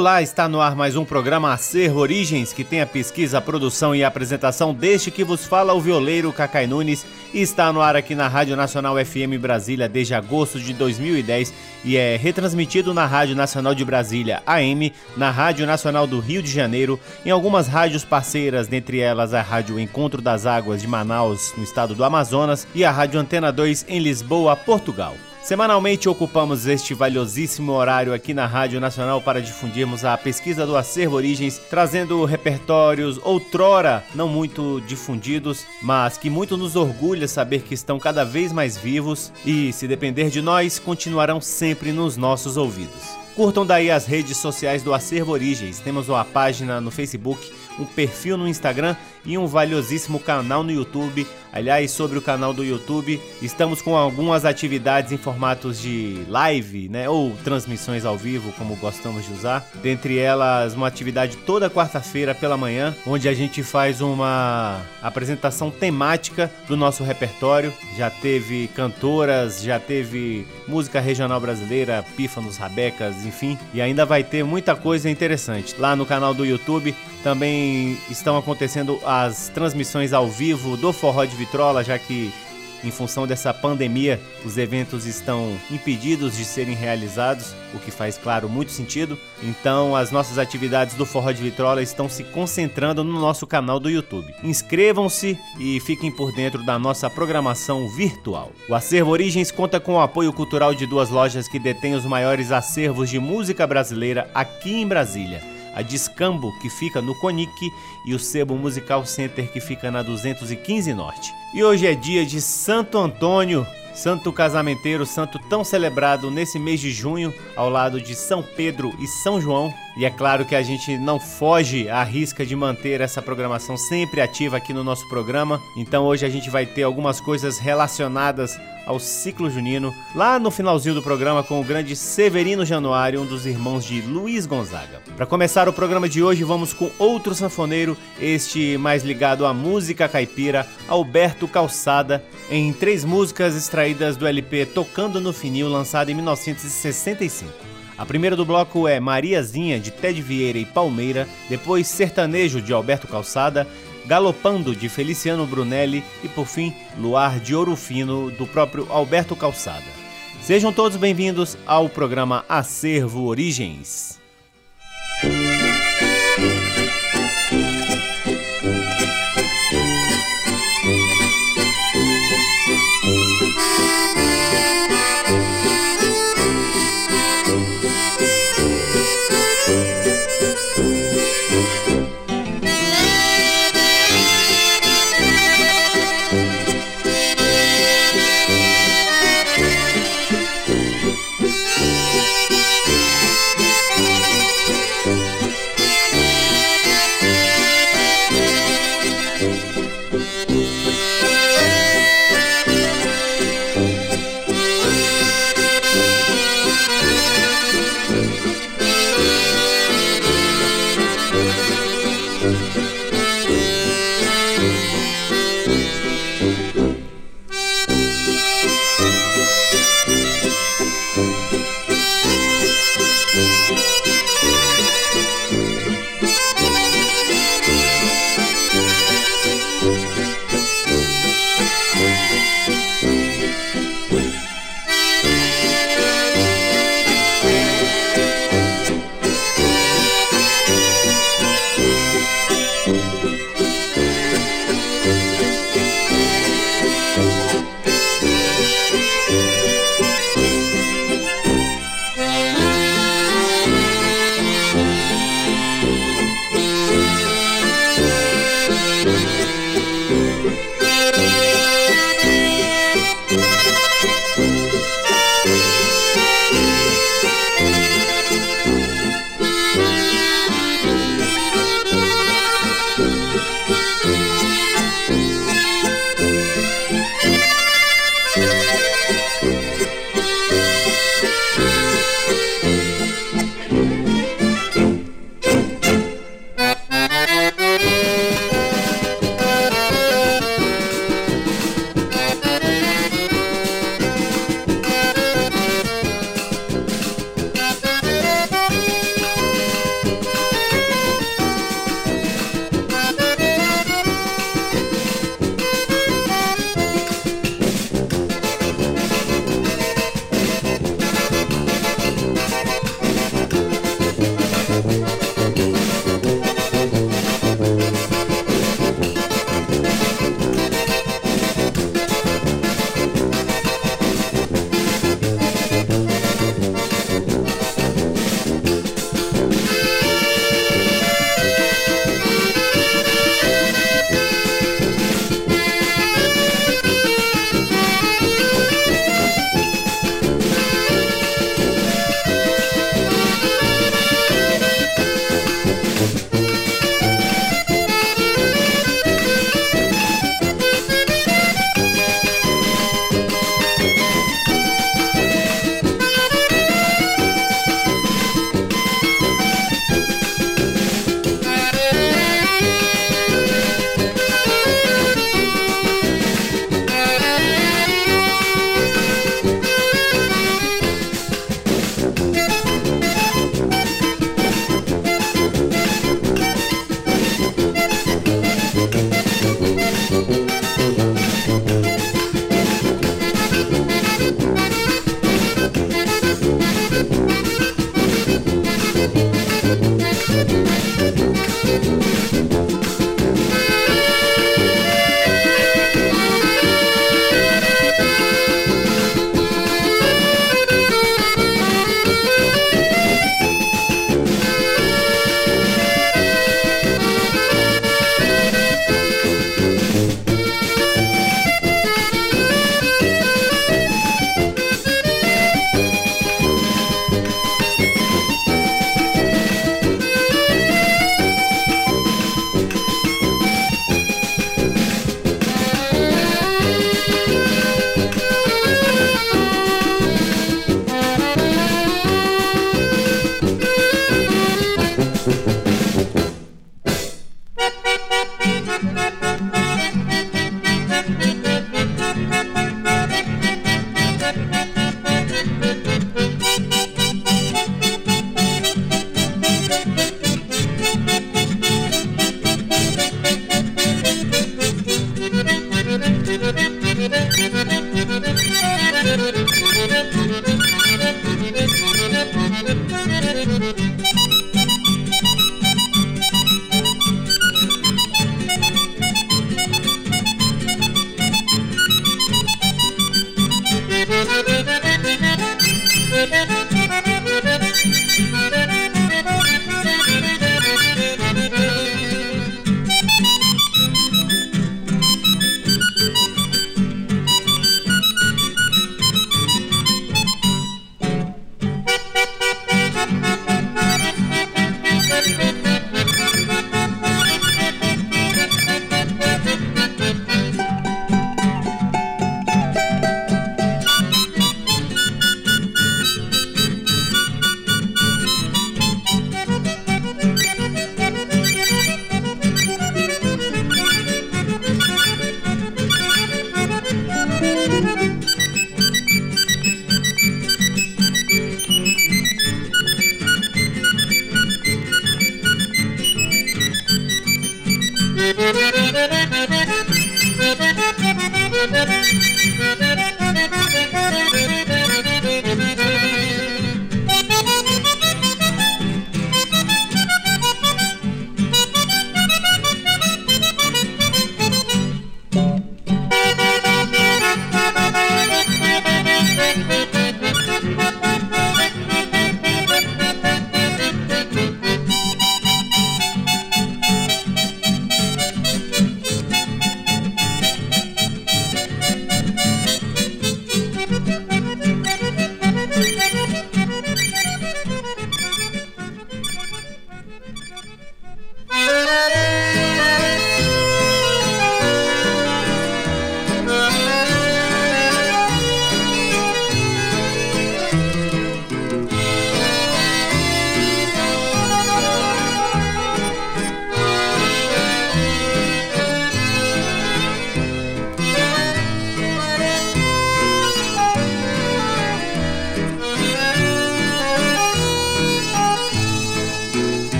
Olá, está no ar mais um programa Acervo Origens, que tem a pesquisa, a produção e a apresentação deste que vos fala o violeiro Cacai Nunes e está no ar aqui na Rádio Nacional FM Brasília desde agosto de 2010 e é retransmitido na Rádio Nacional de Brasília AM, na Rádio Nacional do Rio de Janeiro, em algumas rádios parceiras, dentre elas a Rádio Encontro das Águas de Manaus, no estado do Amazonas, e a Rádio Antena 2 em Lisboa, Portugal. Semanalmente ocupamos este valiosíssimo horário aqui na Rádio Nacional para difundirmos a pesquisa do acervo Origens, trazendo repertórios outrora não muito difundidos, mas que muito nos orgulha saber que estão cada vez mais vivos e, se depender de nós, continuarão sempre nos nossos ouvidos. Curtam daí as redes sociais do Acervo Origens. Temos uma página no Facebook, um perfil no Instagram e um valiosíssimo canal no YouTube. Aliás, sobre o canal do YouTube, estamos com algumas atividades em formatos de live, né, ou transmissões ao vivo, como gostamos de usar. Dentre elas, uma atividade toda quarta-feira pela manhã, onde a gente faz uma apresentação temática do nosso repertório. Já teve cantoras, já teve música regional brasileira, pífanos, rabecas, enfim, e ainda vai ter muita coisa interessante. Lá no canal do YouTube também estão acontecendo as transmissões ao vivo do Forró de Vitrola, já que em função dessa pandemia, os eventos estão impedidos de serem realizados, o que faz, claro, muito sentido. Então, as nossas atividades do Forró de Vitrola estão se concentrando no nosso canal do YouTube. Inscrevam-se e fiquem por dentro da nossa programação virtual. O Acervo Origens conta com o apoio cultural de duas lojas que detêm os maiores acervos de música brasileira aqui em Brasília a Discambo, que fica no Conic, e o Sebo Musical Center, que fica na 215 Norte. E hoje é dia de Santo Antônio, santo casamenteiro, santo tão celebrado nesse mês de junho, ao lado de São Pedro e São João. E é claro que a gente não foge à risca de manter essa programação sempre ativa aqui no nosso programa. Então hoje a gente vai ter algumas coisas relacionadas ao ciclo junino, lá no finalzinho do programa com o grande Severino Januário, um dos irmãos de Luiz Gonzaga. Para começar o programa de hoje, vamos com outro sanfoneiro, este mais ligado à música caipira, Alberto Calçada, em três músicas extraídas do LP Tocando no Finil, lançado em 1965. A primeira do bloco é Mariazinha, de Ted Vieira e Palmeira, depois Sertanejo, de Alberto Calçada, Galopando, de Feliciano Brunelli e, por fim, Luar de Ouro Fino, do próprio Alberto Calçada. Sejam todos bem-vindos ao programa Acervo Origens.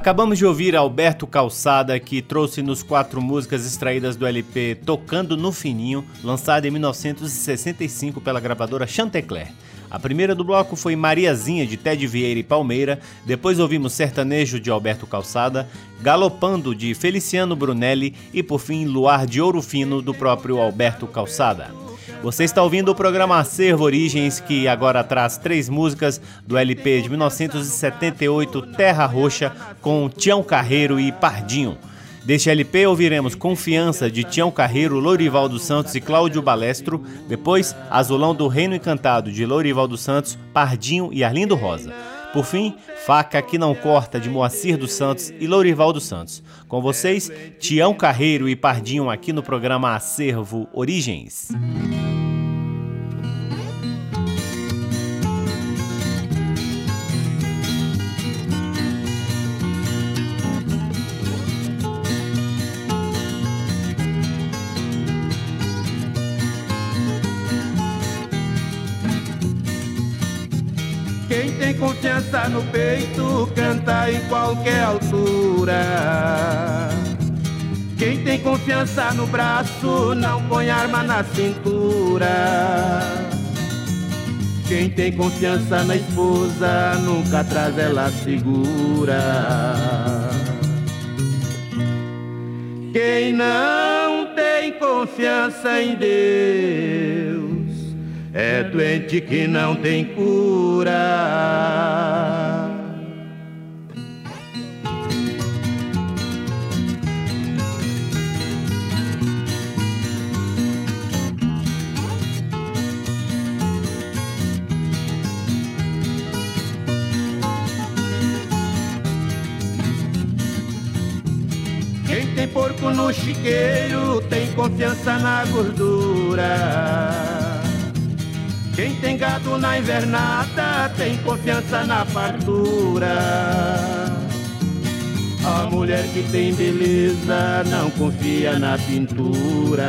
Acabamos de ouvir Alberto Calçada, que trouxe-nos quatro músicas extraídas do LP Tocando no Fininho, lançado em 1965 pela gravadora Chantecler. A primeira do bloco foi Mariazinha, de Ted Vieira e Palmeira, depois ouvimos Sertanejo, de Alberto Calçada, Galopando, de Feliciano Brunelli e, por fim, Luar de Ouro Fino, do próprio Alberto Calçada. Você está ouvindo o programa Acervo Origens, que agora traz três músicas do LP de 1978, Terra Roxa, com Tião Carreiro e Pardinho. Deste LP ouviremos Confiança de Tião Carreiro, Lourival dos Santos e Cláudio Balestro, depois Azulão do Reino Encantado de Lourival dos Santos, Pardinho e Arlindo Rosa. Por fim, Faca que não corta de Moacir dos Santos e Lourival dos Santos. Com vocês, Tião Carreiro e Pardinho aqui no programa Acervo Origens. Tem confiança no peito, canta em qualquer altura. Quem tem confiança no braço, não põe arma na cintura. Quem tem confiança na esposa, nunca traz ela segura. Quem não tem confiança em Deus, é doente que não tem cura. Quem tem porco no chiqueiro tem confiança na gordura. Quem tem gado na invernada tem confiança na fartura. A mulher que tem beleza não confia na pintura.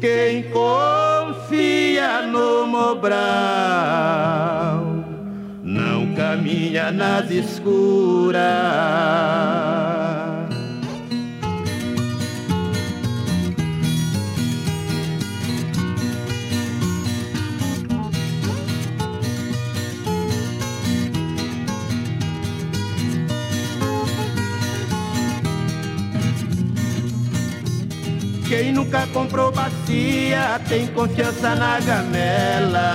Quem confia no Mobral não caminha nas escuras. Quem nunca comprou bacia tem confiança na gamela.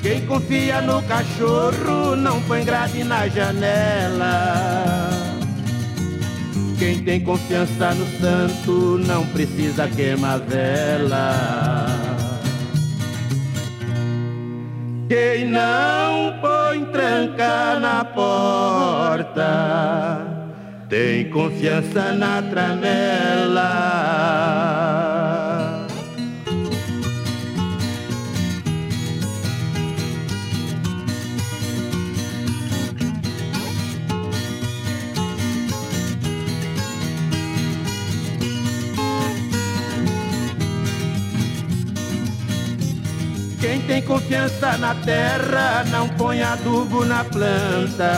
Quem confia no cachorro não põe grade na janela. Quem tem confiança no santo não precisa queimar vela. Quem não põe tranca na porta tem confiança na tramela. Quem tem confiança na terra não põe adubo na planta.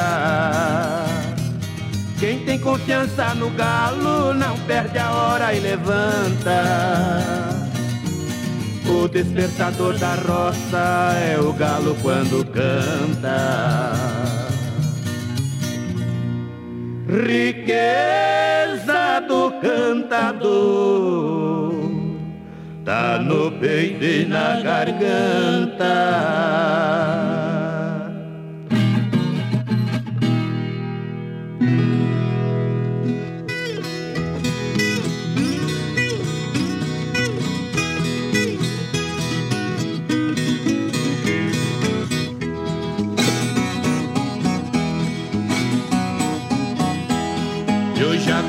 Quem tem confiança no galo não perde a hora e levanta. O despertador da roça é o galo quando canta. Riqueza do cantador tá no peito e na garganta.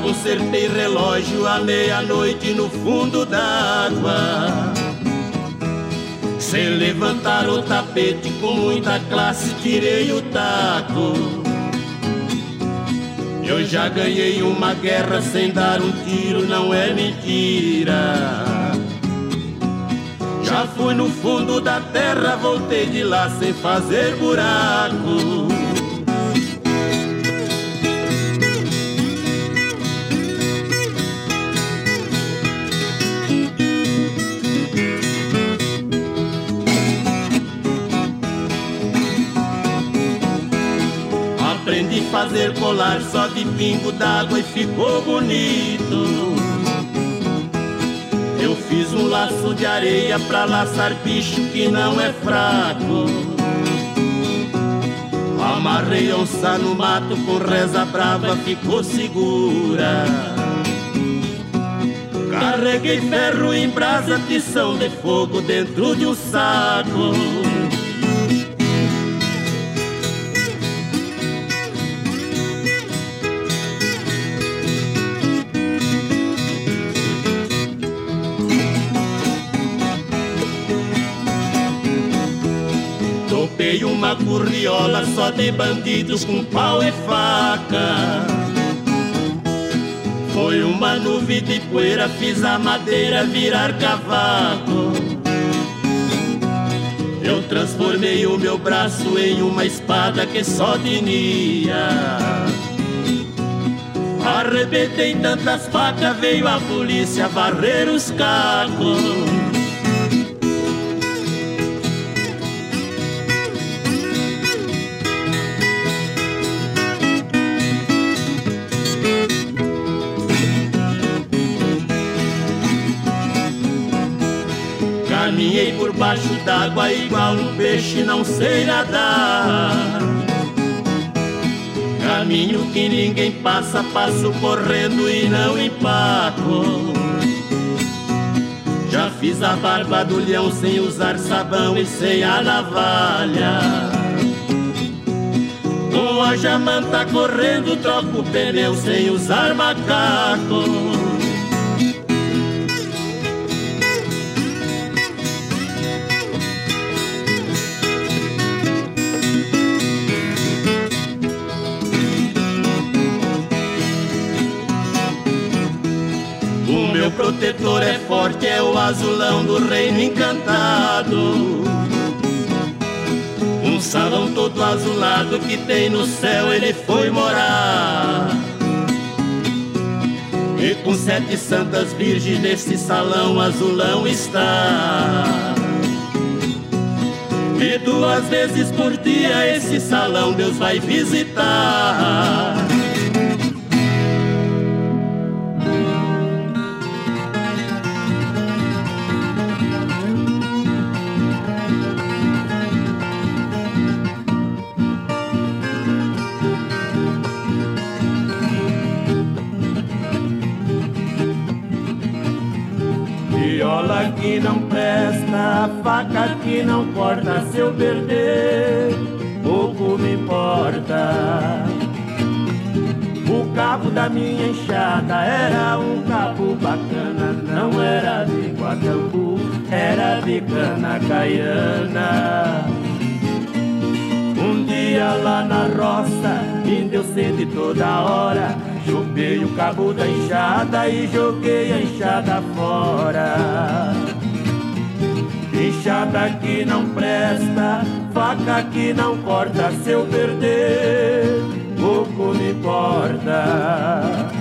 Consertei relógio à meia-noite no fundo d'água. Sem levantar o tapete, com muita classe tirei o taco. Eu já ganhei uma guerra sem dar um tiro, não é mentira. Já Já fui no fundo da terra, voltei de lá sem fazer buraco. Fazer colar só de pingo d'água e ficou bonito. Eu fiz um laço de areia pra laçar bicho que não é fraco. Amarrei onça no mato com reza brava, ficou segura. Carreguei ferro em brasa, tição de fogo dentro de um saco. Topei uma curriola só de bandidos com pau e faca. Foi uma nuvem de poeira, fiz a madeira virar cavaco. Eu transformei o meu braço em uma espada que só tinha. Arrebentei tantas facas, veio a polícia varrer os cacos. Caminhei por baixo d'água igual um peixe, não sei nadar. Caminho que ninguém passa, passo correndo e não empaco. Já fiz a barba do leão sem usar sabão e sem a navalha. Com a jamanta correndo, troco pneu sem usar macaco. Forte, é o azulão do reino encantado. Um salão todo azulado que tem no céu, ele foi morar. E com sete santas virgens nesse salão azulão está. E duas vezes por dia esse salão Deus vai visitar. Não presta, faca que não corta, se eu perder, pouco me importa. O cabo da minha enxada era um cabo bacana, não era de Guatambu, era de cana caiana. Um dia lá na roça, me deu sede toda hora. Chupei o cabo da enxada e joguei a enxada fora. Enxada que não presta, faca que não corta, se eu perder, pouco me importa.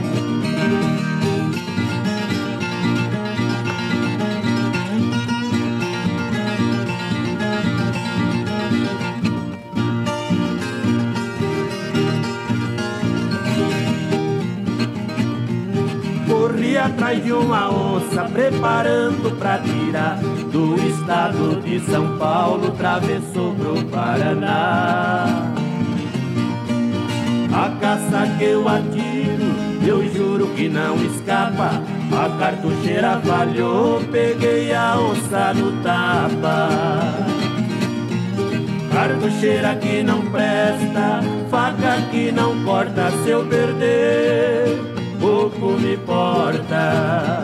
Atrás de uma onça, preparando pra tirar do estado de São Paulo, travessou pro Paraná. A caça que eu atiro, eu juro que não escapa. A cartucheira falhou, peguei a onça no tapa. Cartucheira que não presta, faca que não corta, se eu perder, pouco me importa.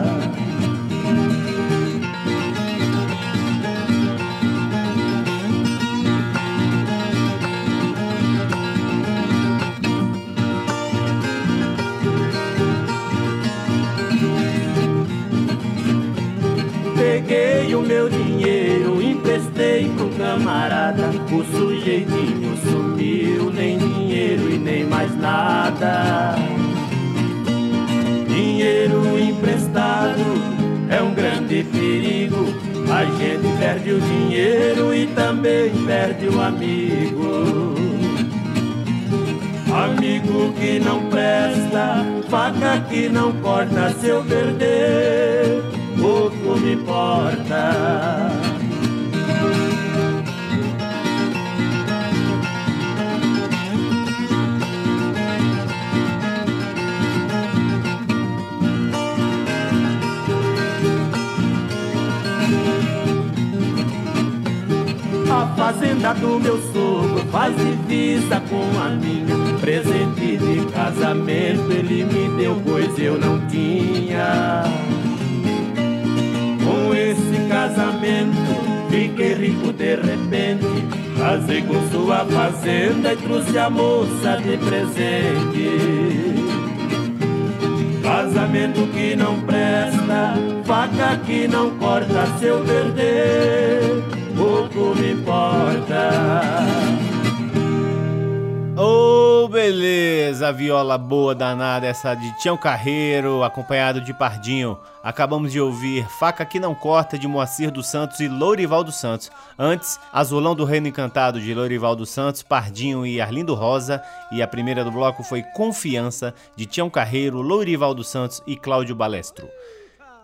Peguei o meu dinheiro camarada, o sujeitinho sumiu, nem dinheiro e nem mais nada. Dinheiro emprestado é um grande perigo. A gente perde o dinheiro e também perde o amigo. Amigo que não presta, faca que não corta, se eu perder, pouco me importa. Fazenda do meu sogro faz divisa com a minha. Presente de casamento ele me deu, pois eu não tinha. Com esse casamento fiquei rico de repente. Casei com sua fazenda e trouxe a moça de presente. Casamento que não presta, faca que não corta, se eu perder me importa. Oh, beleza, viola boa danada, essa de Tião Carreiro, acompanhado de Pardinho. Acabamos de ouvir Faca que não corta de Moacir dos Santos e Lourival dos Santos. Antes, Azulão do Reino Encantado de Lourival dos Santos, Pardinho e Arlindo Rosa. E a primeira do bloco foi Confiança de Tião Carreiro, Lourival dos Santos e Cláudio Balestro.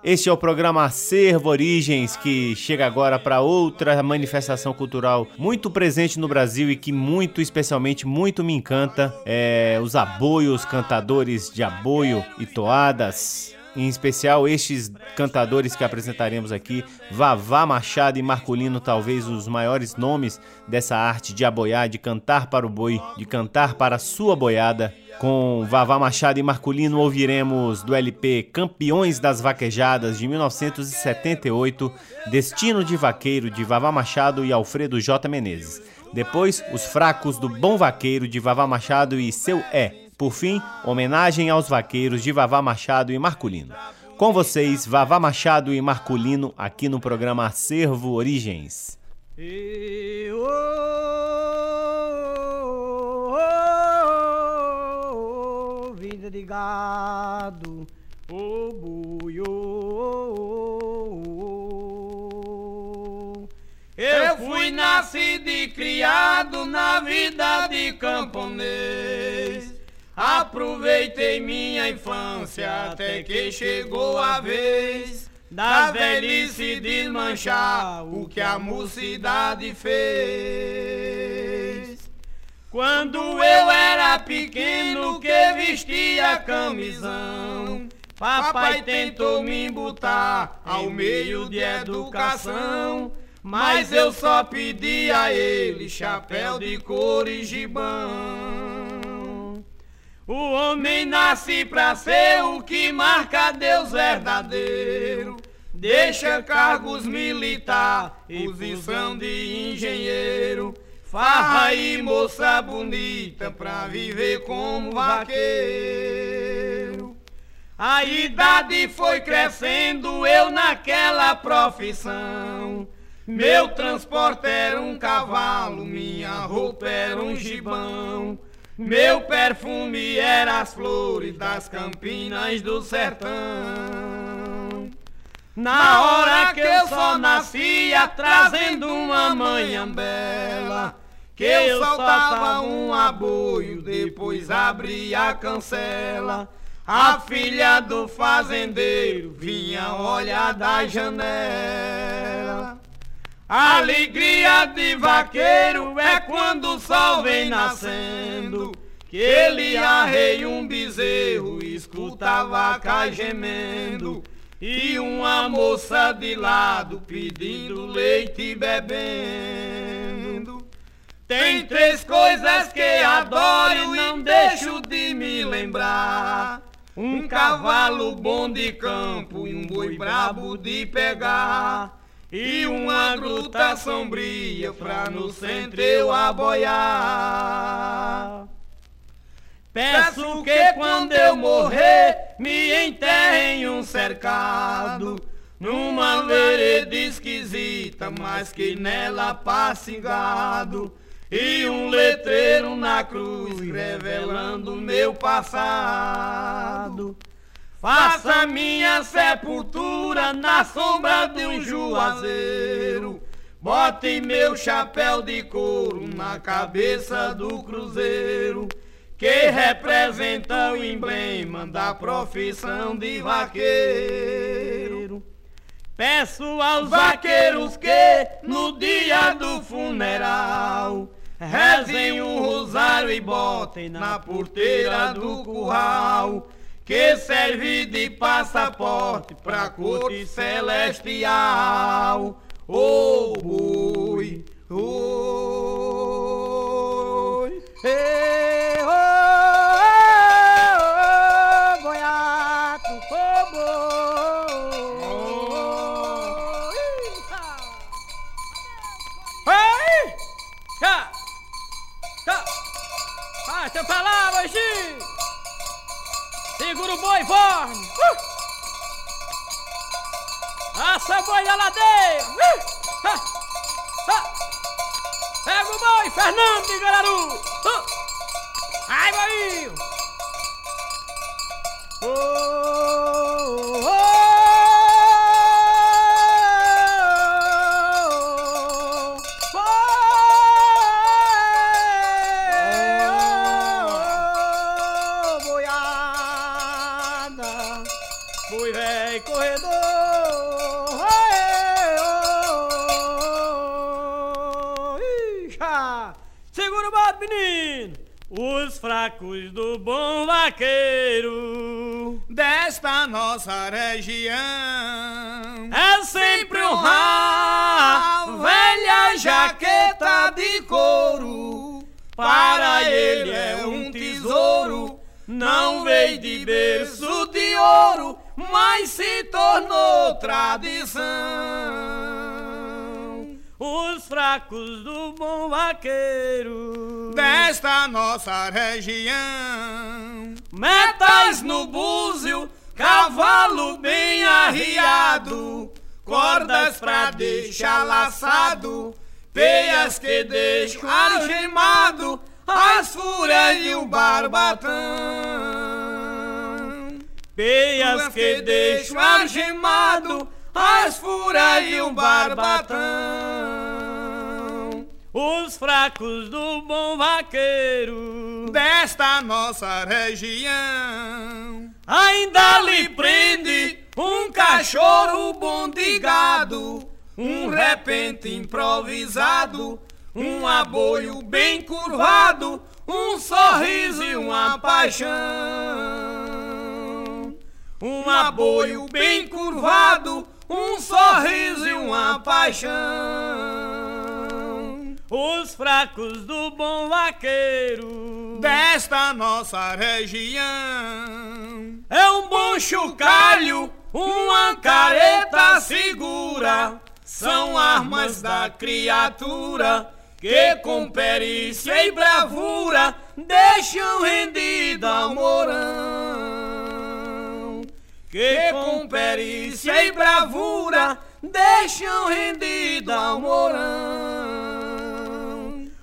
Este é o programa Acervo Origens, que chega agora para outra manifestação cultural muito presente no Brasil e que muito, especialmente, muito me encanta. É os aboios, cantadores de aboio e toadas. Em especial estes cantadores que apresentaremos aqui, Vavá Machado e Marculino, talvez os maiores nomes dessa arte de aboiar, de cantar para o boi, de cantar para a sua boiada. Com Vavá Machado e Marculino ouviremos do LP Campeões das Vaquejadas de 1978, Destino de Vaqueiro de Vavá Machado e Alfredo J. Menezes. Depois, Os Fracos do Bom Vaqueiro de Vavá Machado e Seu É. Por fim, homenagem aos vaqueiros de Vavá Machado e Marculino. Com vocês, Vavá Machado e Marculino, aqui no programa Acervo Origens. Vida de gado, buio. Eu fui nascido e criado na vida de camponês. Aproveitei minha infância até que chegou a vez da velhice desmanchar o que a mocidade fez. Quando eu era pequeno que vestia camisão, papai tentou me botar ao meio de educação, mas eu só pedi a ele chapéu de couro e gibão. O homem nasce pra ser o que marca Deus verdadeiro. Deixa cargos militar e posição de engenheiro. Farra e moça bonita pra viver como vaqueiro. A idade foi crescendo, eu naquela profissão. Meu transporte era um cavalo, minha roupa era um gibão. Meu perfume era as flores das campinas do sertão. Na hora que eu só nascia, trazendo uma manhã bela, que eu soltava um aboio, depois abria a cancela. A filha do fazendeiro vinha olhar da janela. A alegria de vaqueiro é quando o sol vem nascendo, que ele arreia um bezerro, escuta a vaca gemendo. E uma moça de lado pedindo leite bebendo. Tem três coisas que adoro e não deixo de me lembrar. Um cavalo bom de campo e um boi brabo de pegar. E uma gruta sombria pra no centro eu aboiar. Peço que quando eu morrer me enterrem um cercado numa vereda esquisita, mas que nela passe gado. E um letreiro na cruz revelando meu passado. Faça minha sepultura na sombra de um juazeiro. Bote meu chapéu de couro na cabeça do cruzeiro, que representa o emblema da profissão de vaqueiro. Peço aos vaqueiros que, no dia do funeral, rezem um rosário e botem na porteira do curral, que serve de passaporte pra corte celestial. Oh, boi, oi, oh, boi da ladeira! Uh! Pega o boi, Fernando de Gararu! Uh! Ai, boi! Oh, Os fracos do bom vaqueiro Desta nossa região é sempre honrar velha jaqueta de couro. Para ele é um tesouro, não veio de berço de ouro, mas se tornou tradição. Os fracos do bom vaqueiro Desta nossa região Metais no búzio, cavalo bem arriado, cordas pra deixar laçado, peias que deixam algemado, as fúrias e o barbatão. Peias que deixam algemado, as fúrias e o barbatão. Os fracos do bom vaqueiro Desta nossa região Ainda lhe prende um cachorro bom de gado, um repente improvisado, um aboio bem curvado, um sorriso e uma paixão. Um aboio bem curvado, um sorriso e uma paixão. Os fracos do bom vaqueiro Desta nossa região é um bom chocalho, uma careta segura. São armas da criatura que com perícia e bravura deixam rendida o morão. Que com perícia e bravura deixam rendida o morão.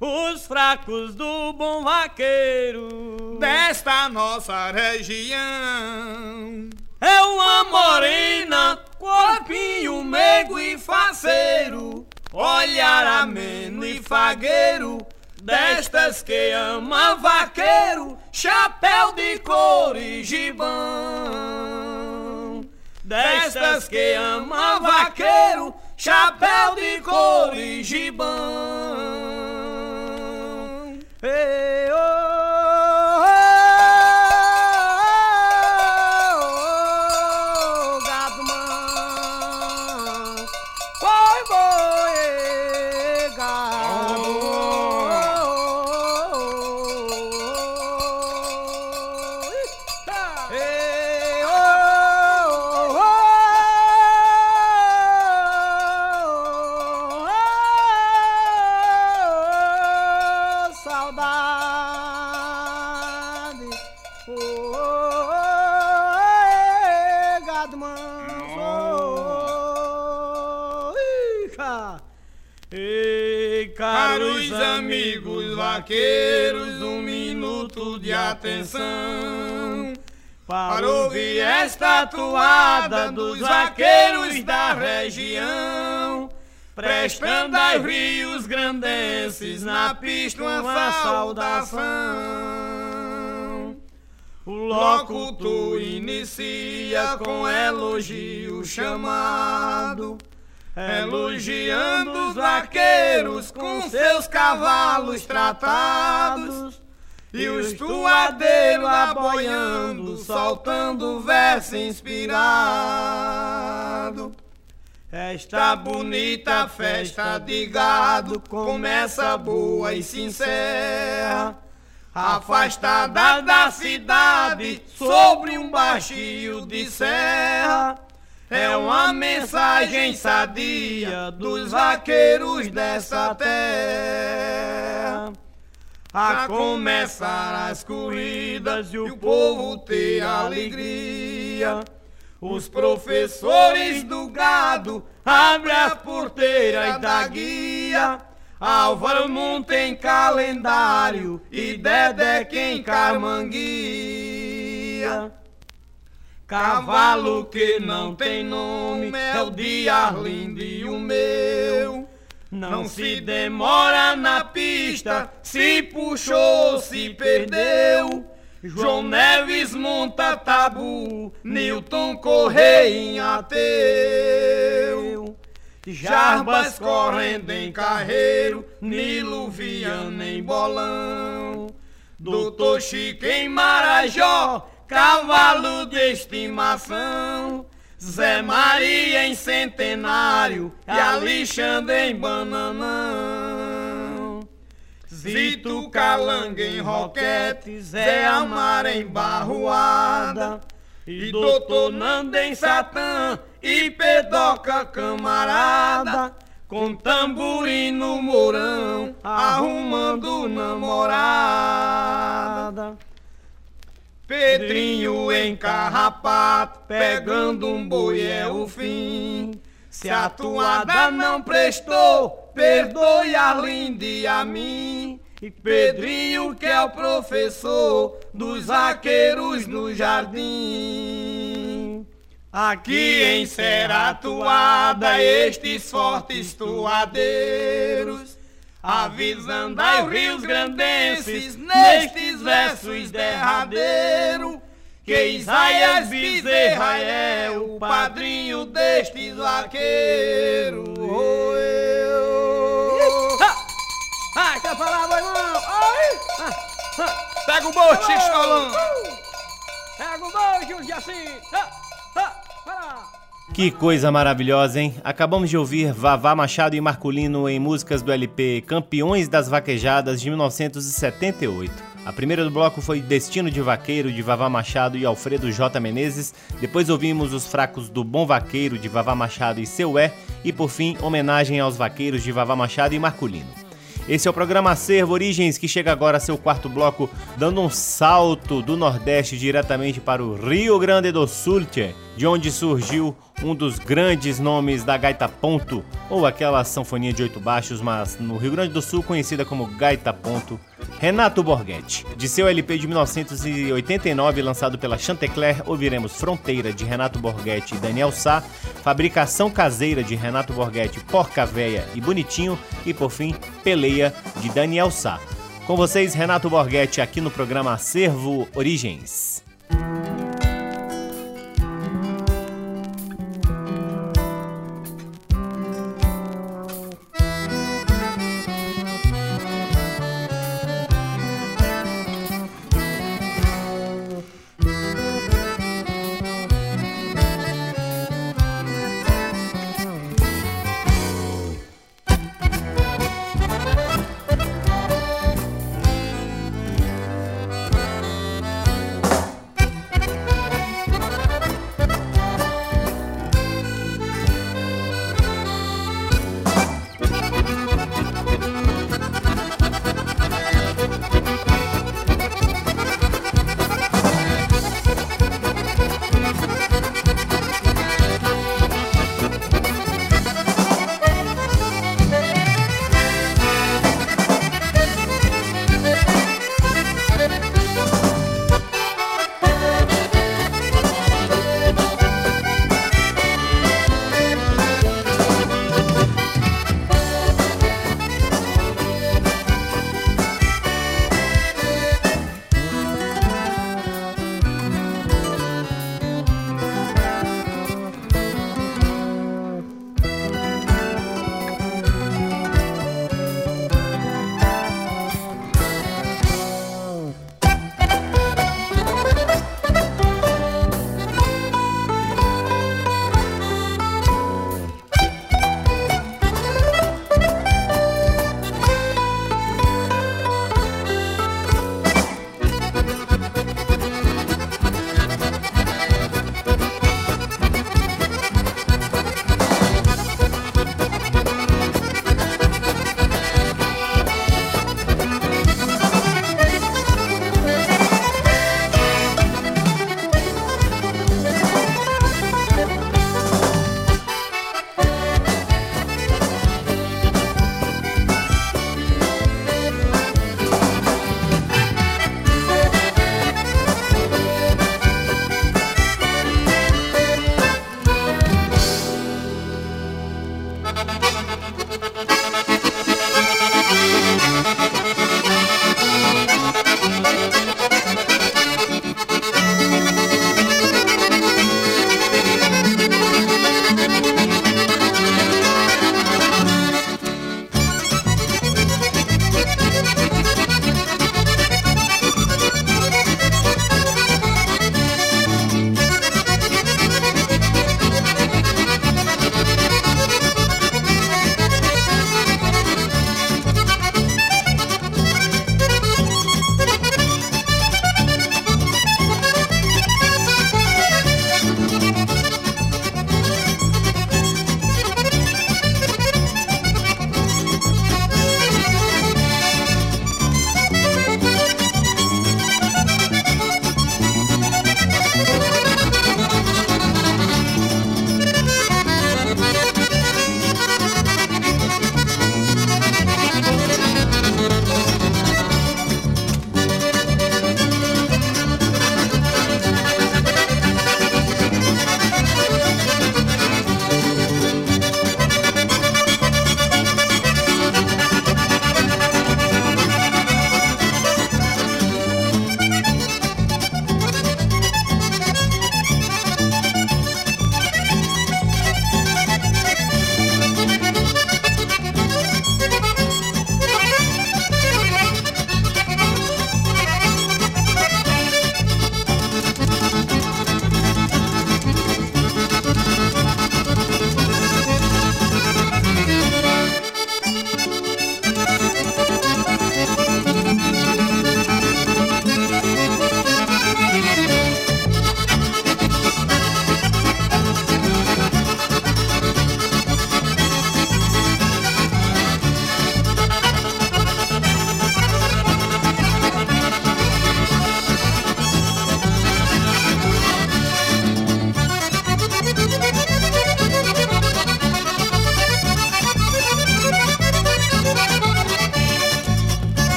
Os fracos do bom vaqueiro Desta nossa região é uma morena, corpinho meigo e faceiro, olhar ameno e fagueiro, destas que ama vaqueiro, chapéu de couro e gibão. Destas que ama vaqueiro, chapéu de couro e gibão. Ei, oh, atenção. Para ouvir esta toada dos vaqueiros da região, prestando aos rios grandenses na pista uma saudação. O locutor inicia com elogio chamado elogiando os vaqueiros com seus cavalos tratados. E o estuadeiro aboiando, soltando verso inspirado. Esta bonita festa de gado começa boa e sincera. Afastada da cidade, sobre um baixio de serra é uma mensagem sadia dos vaqueiros dessa terra. A começar as corridas e o povo ter alegria. Os professores do gado abrem a porteira da guia. Álvaro não tem calendário e Dedé quem carmanguia. Cavalo que não tem nome é o de Arlindo e o meu. Não se demora na pista, se puxou, se perdeu. João Neves monta tabu, Newton Correia ateu. Jarbas correndo em carreiro, Nilo Viana em bolão. Doutor Chico em Marajó, cavalo de estimação. Zé Maria em centenário e Alexandre em bananão. Zito Calanga em roquete, Zé Amar em barroada. E doutor Nando em satã e Pedoca camarada. Com tamborim no morão, arrumando namorada. Pedrinho em carrapato, pegando um boi é o fim. Se a toada não prestou, perdoe a Linda e a mim. E Pedrinho que é o professor dos vaqueiros no jardim. Aqui em Seratuada, estes fortes toadeiros avisando aos rios grandenses nestes versos derradeiro que Isaías Bezerra é o padrinho destes vaqueiros. Oh, eu. Ai, quer falar, vai? Ai! Pega o boi, Xixolão! Pega o assim! Para! Que coisa maravilhosa, hein? Acabamos de ouvir Vavá Machado e Marculino em músicas do LP Campeões das Vaquejadas de 1978. A primeira do bloco foi Destino de Vaqueiro de Vavá Machado e Alfredo J. Menezes. Depois ouvimos Os Fracos do Bom Vaqueiro de Vavá Machado e Seu É. E por fim, Homenagem aos Vaqueiros de Vavá Machado e Marculino. Esse é o programa Acervo Origens que chega agora a seu quarto bloco, dando um salto do Nordeste diretamente para o Rio Grande do Sul, de onde surgiu um dos grandes nomes da gaita ponto, ou aquela sanfonia de oito baixos, mas no Rio Grande do Sul conhecida como gaita ponto, Renato Borghetti. De seu LP de 1989, lançado pela Chantecler, ouviremos Fronteira, de Renato Borghetti e Daniel Sá, Fabricação Caseira, de Renato Borghetti, Porca Véia e Bonitinho, e por fim, Peleia, de Daniel Sá. Com vocês, Renato Borghetti, aqui no programa Acervo Origens.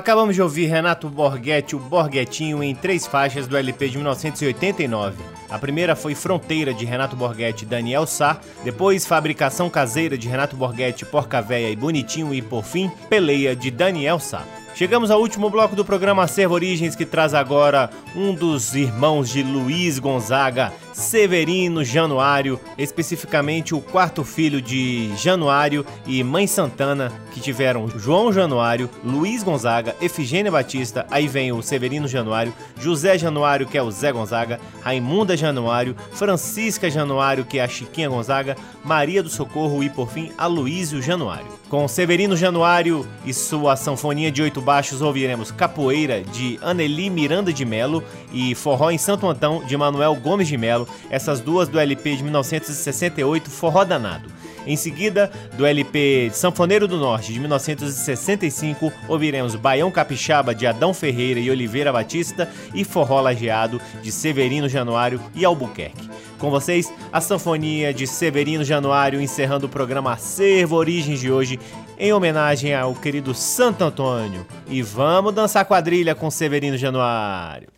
Acabamos de ouvir Renato Borghetti, o Borghetinho, em três faixas do LP de 1989. A primeira foi Fronteira, de Renato Borghetti e Daniel Sá, depois Fabricação Caseira, de Renato Borghetti, Porca Véia e Bonitinho, e por fim, Peleia, de Daniel Sá. Chegamos ao último bloco do programa Acervo Origens, que traz agora um dos irmãos de Luiz Gonzaga, Severino Januário, especificamente o quarto filho de Januário e Mãe Santana, que tiveram João Januário, Luiz Gonzaga, Efigênia Batista, aí vem o Severino Januário, José Januário, que é o Zé Gonzaga, Raimunda Januário, Francisca Januário, que é a Chiquinha Gonzaga, Maria do Socorro e, por fim, Aloísio Januário. Com Severino Januário e sua sanfonia de oito baixos, ouviremos Capoeira, de Aneli Miranda de Melo e Forró em Santo Antão, de Manuel Gomes de Melo, essas duas do LP de 1968, Forró Danado. Em seguida, do LP Sanfoneiro do Norte, de 1965, ouviremos Baião Capixaba, de Adão Ferreira e Oliveira Batista, e Forró Lajeado, de Severino Januário e Albuquerque. Com vocês, a Sanfonia de Severino Januário, encerrando o programa Acervo Origens de hoje, em homenagem ao querido Santo Antônio. E vamos dançar quadrilha com Severino Januário.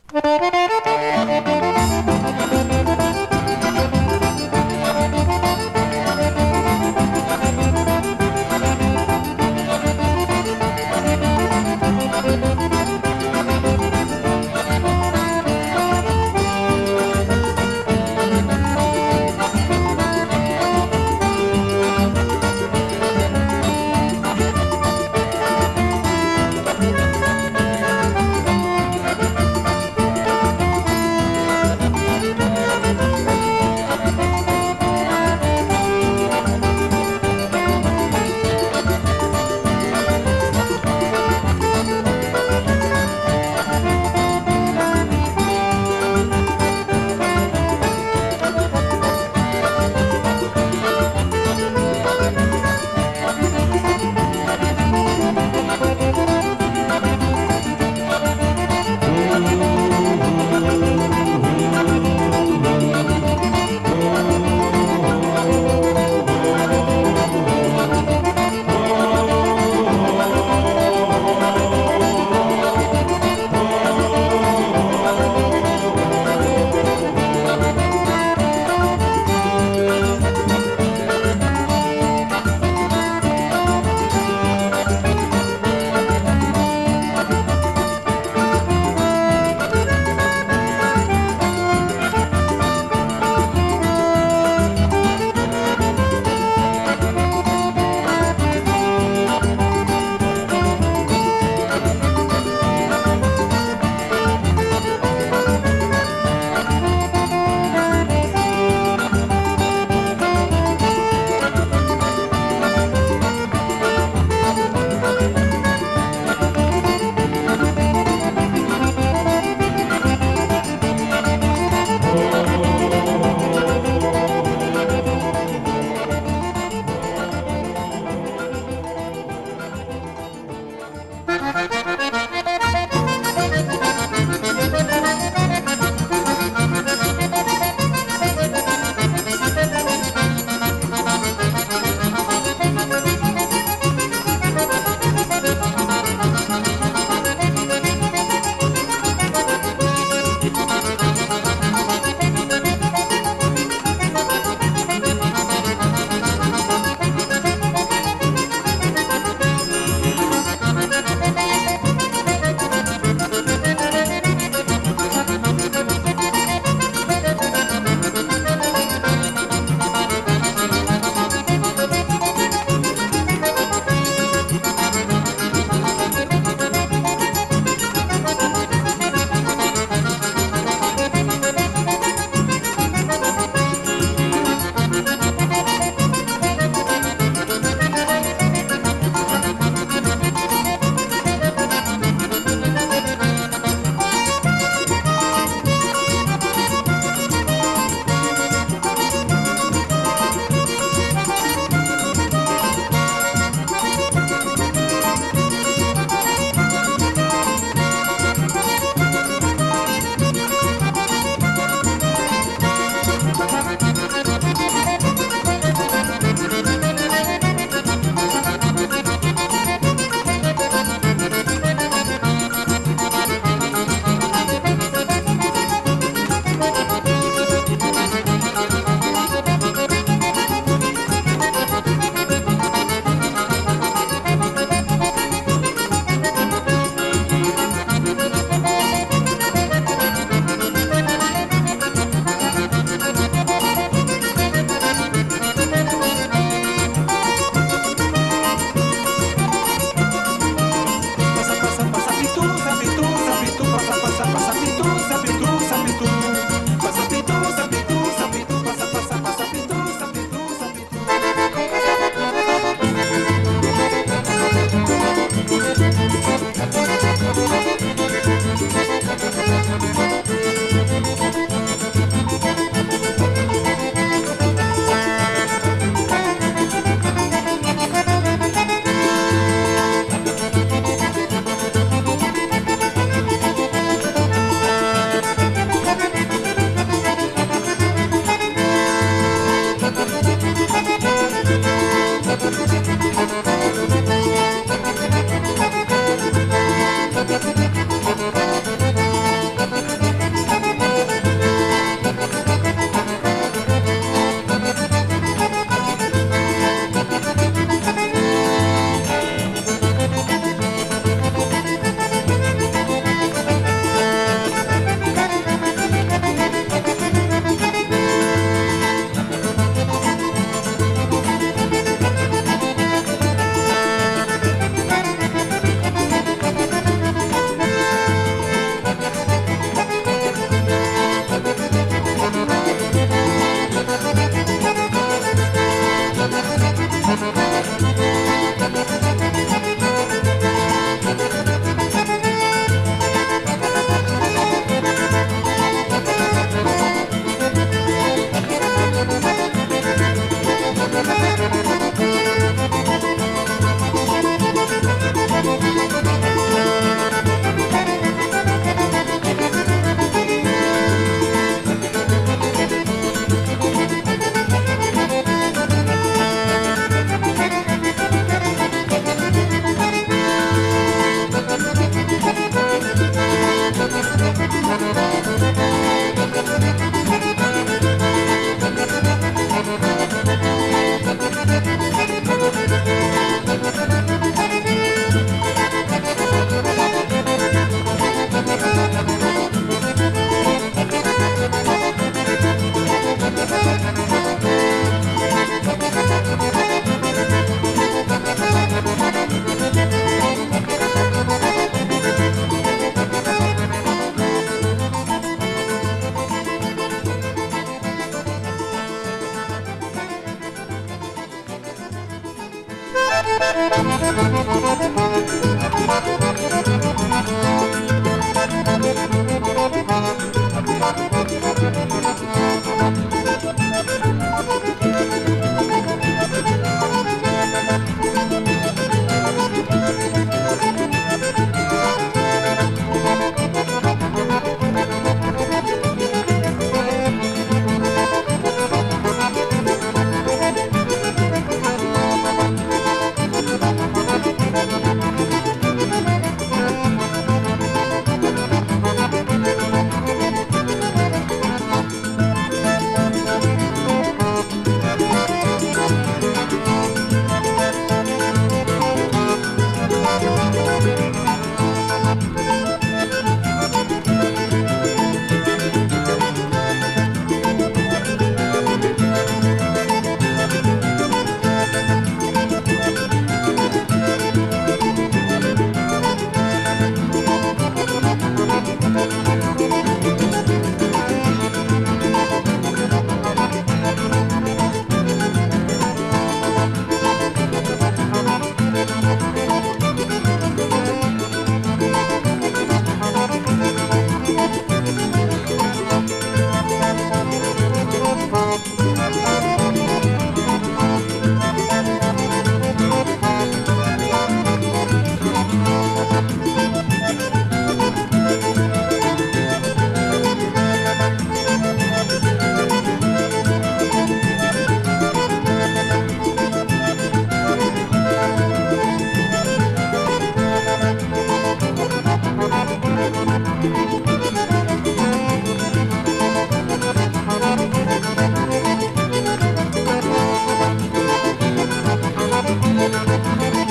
Música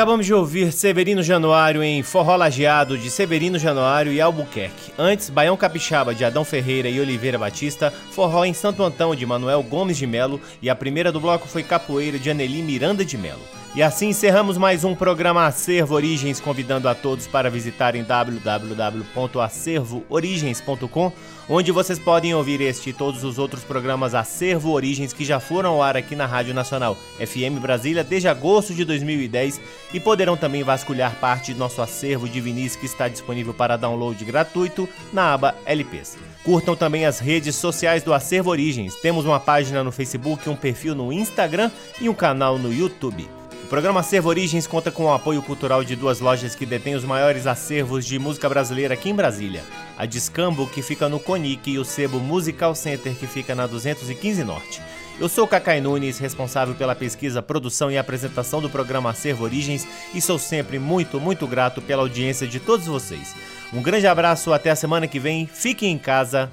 Acabamos de ouvir Severino Januário em Forró Lajeado de Severino Januário e Albuquerque. Antes, Baião Capixaba de Adão Ferreira e Oliveira Batista, Forró em Santo Antão de Manuel Gomes de Melo e a primeira do bloco foi Capoeira de Aneli Miranda de Melo. E assim encerramos mais um programa Acervo Origens, convidando a todos para visitarem www.acervoorigens.com, onde vocês podem ouvir este e todos os outros programas Acervo Origens que já foram ao ar aqui na Rádio Nacional FM Brasília desde agosto de 2010 e poderão também vasculhar parte do nosso acervo de vinis que está disponível para download gratuito na aba LPs. Curtam também as redes sociais do Acervo Origens. Temos uma página no Facebook, um perfil no Instagram e um canal no YouTube programa Acervo Origens conta com o apoio cultural de duas lojas que detêm os maiores acervos de música brasileira aqui em Brasília. A Discambo, que fica no Conic, e o Sebo Musical Center, que fica na 215 Norte. Eu sou Cacai Nunes, responsável pela pesquisa, produção e apresentação do programa Acervo Origens e sou sempre muito, muito grato pela audiência de todos vocês. Um grande abraço, até a semana que vem, fiquem em casa,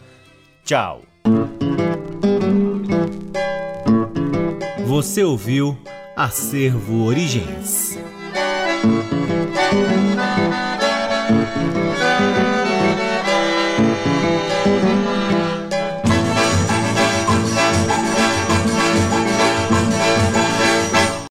tchau! Você ouviu Acervo Origens. Música